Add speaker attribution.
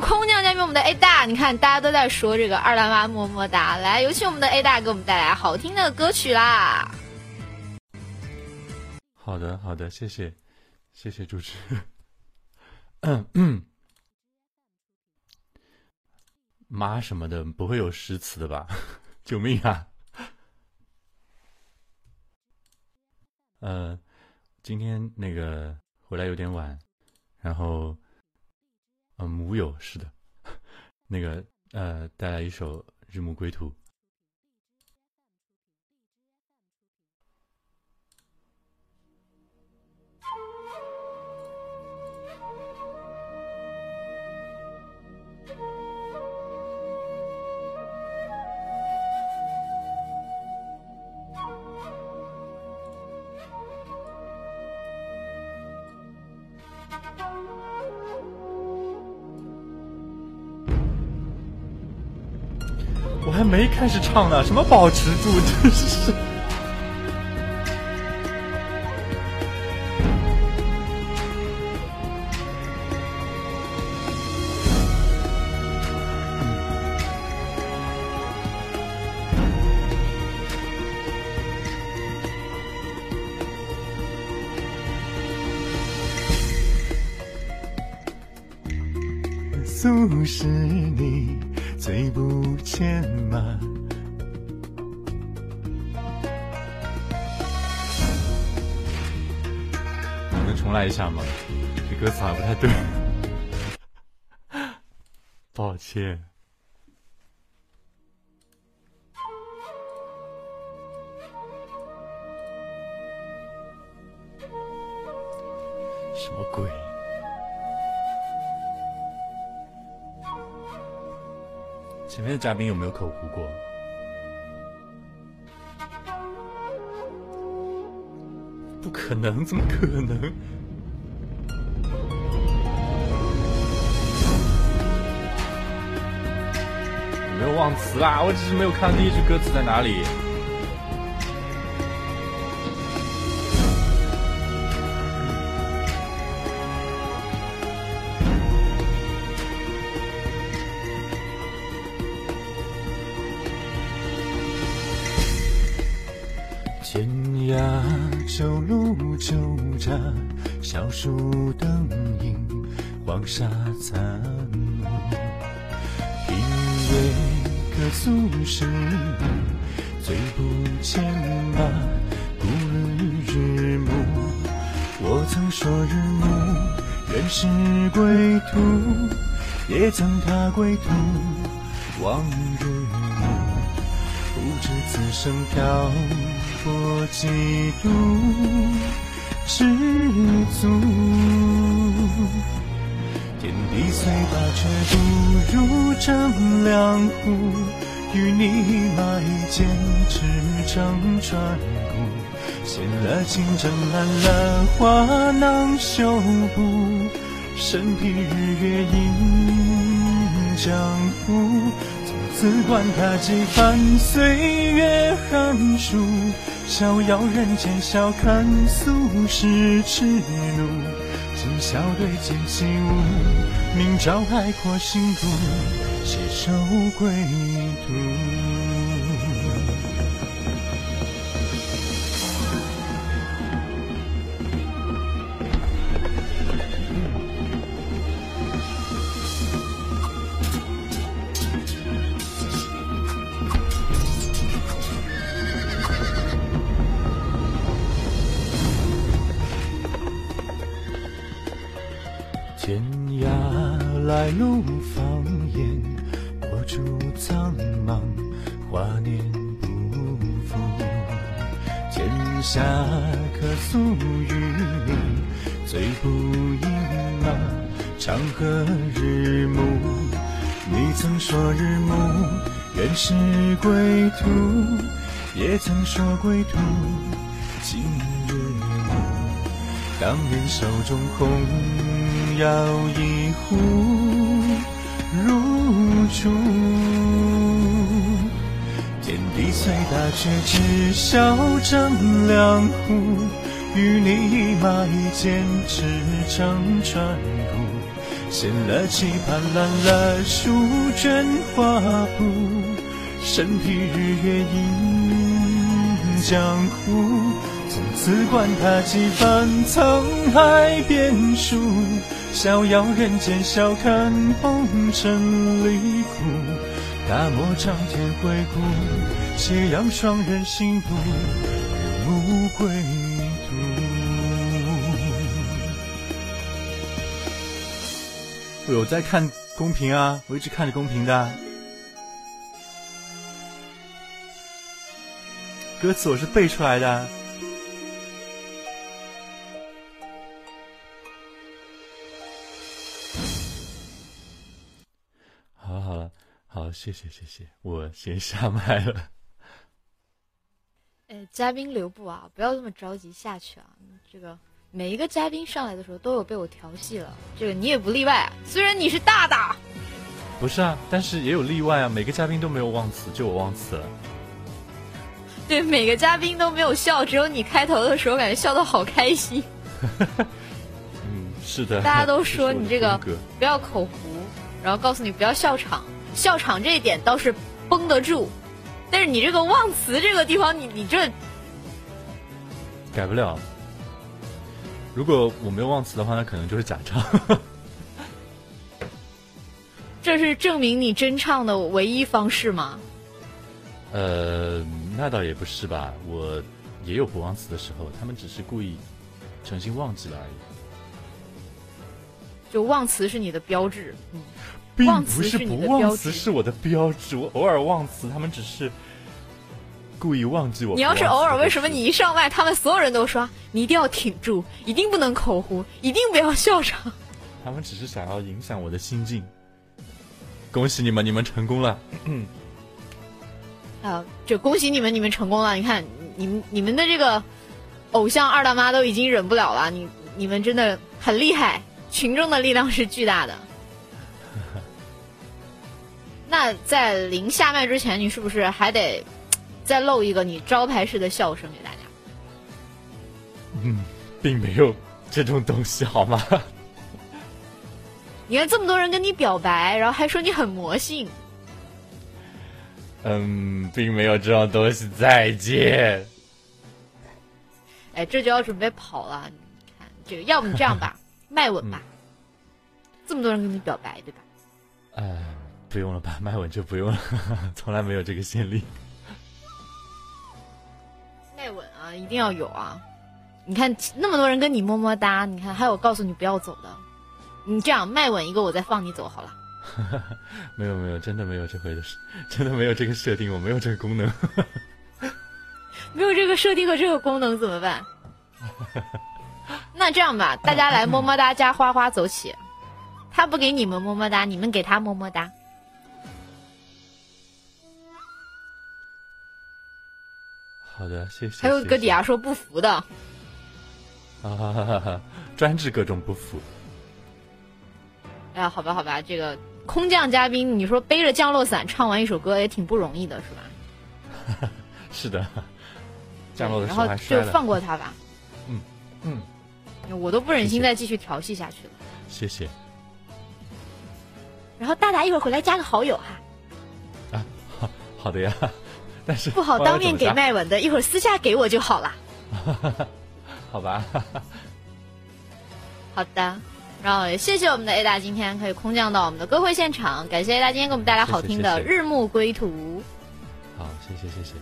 Speaker 1: 空降嘉宾，我们的 A 大，你看大家都在说这个二大妈么么哒，来有请我们的 A 大给我们带来好听的歌曲啦。
Speaker 2: 好的，好的，谢谢，谢谢主持。嗯嗯，妈什么的不会有诗词的吧？救命啊！呃，今天那个回来有点晚，然后，嗯，母有是的，那个呃，带来一首《日暮归途》。我还没开始唱呢，什么保持住，真是。
Speaker 3: 俗世你最不牵马，
Speaker 2: 能重来一下吗？这歌词好像不太对，抱歉。什么鬼？前面的嘉宾有没有口胡过？不可能，怎么可能？没有忘词啦，我只是没有看到第一句歌词在哪里。
Speaker 3: 天涯旧路旧闸，小树灯影，黄沙残。品味歌俗世，最不牵马。故日日暮，我曾说日暮原是归途，也曾踏归途望日暮，不知此生漂泊几度，知足。天地虽大，却不如丈量湖。与你马一剑，驰骋穿古。写了情，针烂了花囊修补。身披日月映江湖。自管他几番岁月寒暑，逍遥人间，笑看俗世痴怒。今宵对剑起舞，明朝海阔心途，携手归途。来路方言，我处苍茫，华年不复。剑下客诉与你，最不隐瞒。长河日暮，你曾说日暮原是归途，也曾说归途今日暮。当年手中红药一壶，如初。天地虽大，却只笑丈量湖。与你一马一剑，驰骋穿古。
Speaker 4: 掀了棋盘，乱了书卷画布，身披日月映江湖。从此管他几番沧海变数，逍遥人间，笑看红尘离苦。大漠长天回顾，斜阳双人行路，日暮归途。
Speaker 3: 我有在看公屏啊，我一直看着公屏的。歌词我是背出来的。好，谢谢谢谢，我先下麦了。
Speaker 1: 哎，嘉宾留步啊，不要这么着急下去啊！这个每一个嘉宾上来的时候都有被我调戏了，这个你也不例外啊。虽然你是大大，
Speaker 3: 不是啊，但是也有例外啊，每个嘉宾都没有忘词，就我忘词了。
Speaker 1: 对，每个嘉宾都没有笑，只有你开头的时候感觉笑得好开心。
Speaker 3: 嗯，是的。
Speaker 1: 大家都说你这个不要口胡，然后告诉你不要笑场，笑场这一点倒是绷得住，但是你这个忘词这个地方，你你这
Speaker 3: 改不了。如果我没有忘词的话，那可能就是假唱。
Speaker 1: 这是证明你真唱的唯一方式吗？
Speaker 3: 呃，那倒也不是吧，我也有不忘词的时候，他们只是故意诚心忘记了而已，
Speaker 1: 就忘词是你的标志，嗯，
Speaker 3: 并
Speaker 1: 忘
Speaker 3: 不是不忘词是我的标志，我偶尔忘词，他们只是故意忘记我。
Speaker 1: 你要是偶尔，为什么？你一上麦，他们所有人都说你一定要挺住，一定不能口胡，一定不要笑场？
Speaker 3: 他们只是想要影响我的心境。恭喜你们，你们成功了。
Speaker 1: 啊，就恭喜你们，你们成功了！你看，你们你们的这个偶像二大妈都已经忍不了了，你你们真的很厉害，群众的力量是巨大的。那在临下麦之前，你是不是还得再露一个你招牌式的笑声给大家？
Speaker 3: 嗯，并没有这种东西，好吗？
Speaker 1: 你看这么多人跟你表白，然后还说你很魔性，
Speaker 3: 嗯，并没有这种东西。再见。
Speaker 1: 哎，这就要准备跑了。你看这个，要不你这样吧，麦吻吧。这么多人跟你表白，对吧？
Speaker 3: 哎，不用了吧，麦吻就不用了，从来没有这个先例。
Speaker 1: 麦吻啊，一定要有啊！你看那么多人跟你么么哒，你看还有告诉你不要走的，你这样麦吻一个，我再放你走好了。
Speaker 3: 没有没有，真的没有这回事，真的没有这个设定，我没有这个功能。
Speaker 1: 没有这个设定和这个功能怎么办？那这样吧，大家来么么哒加花花走起，他不给你们么么哒，你们给他么么哒。
Speaker 3: 好的，谢谢。
Speaker 1: 还有搁底下说不服的，
Speaker 3: 啊哈哈哈哈！专治各种不服。
Speaker 1: 哎呀，好吧好吧，这个空降嘉宾，你说背着降落伞唱完一首歌也挺不容易的，是吧？
Speaker 3: 是的，降落的时
Speaker 1: 然后
Speaker 3: 还。
Speaker 1: 就放过他吧，
Speaker 3: 嗯嗯，
Speaker 1: 我都不忍心再继续调戏下去了。
Speaker 3: 谢谢
Speaker 1: 然后大大一会儿回来加个好友哈，
Speaker 3: 啊，好好的呀。但是
Speaker 1: 不好当面给
Speaker 3: 麦，
Speaker 1: 麦吻的，一会儿私下给我就好了。
Speaker 3: 好吧？
Speaker 1: 好的，然后也谢谢我们的 A 大今天可以空降到我们的歌会现场，感谢 A 大今天给我们带来好听的《日暮归途》。
Speaker 3: 好，谢谢谢谢。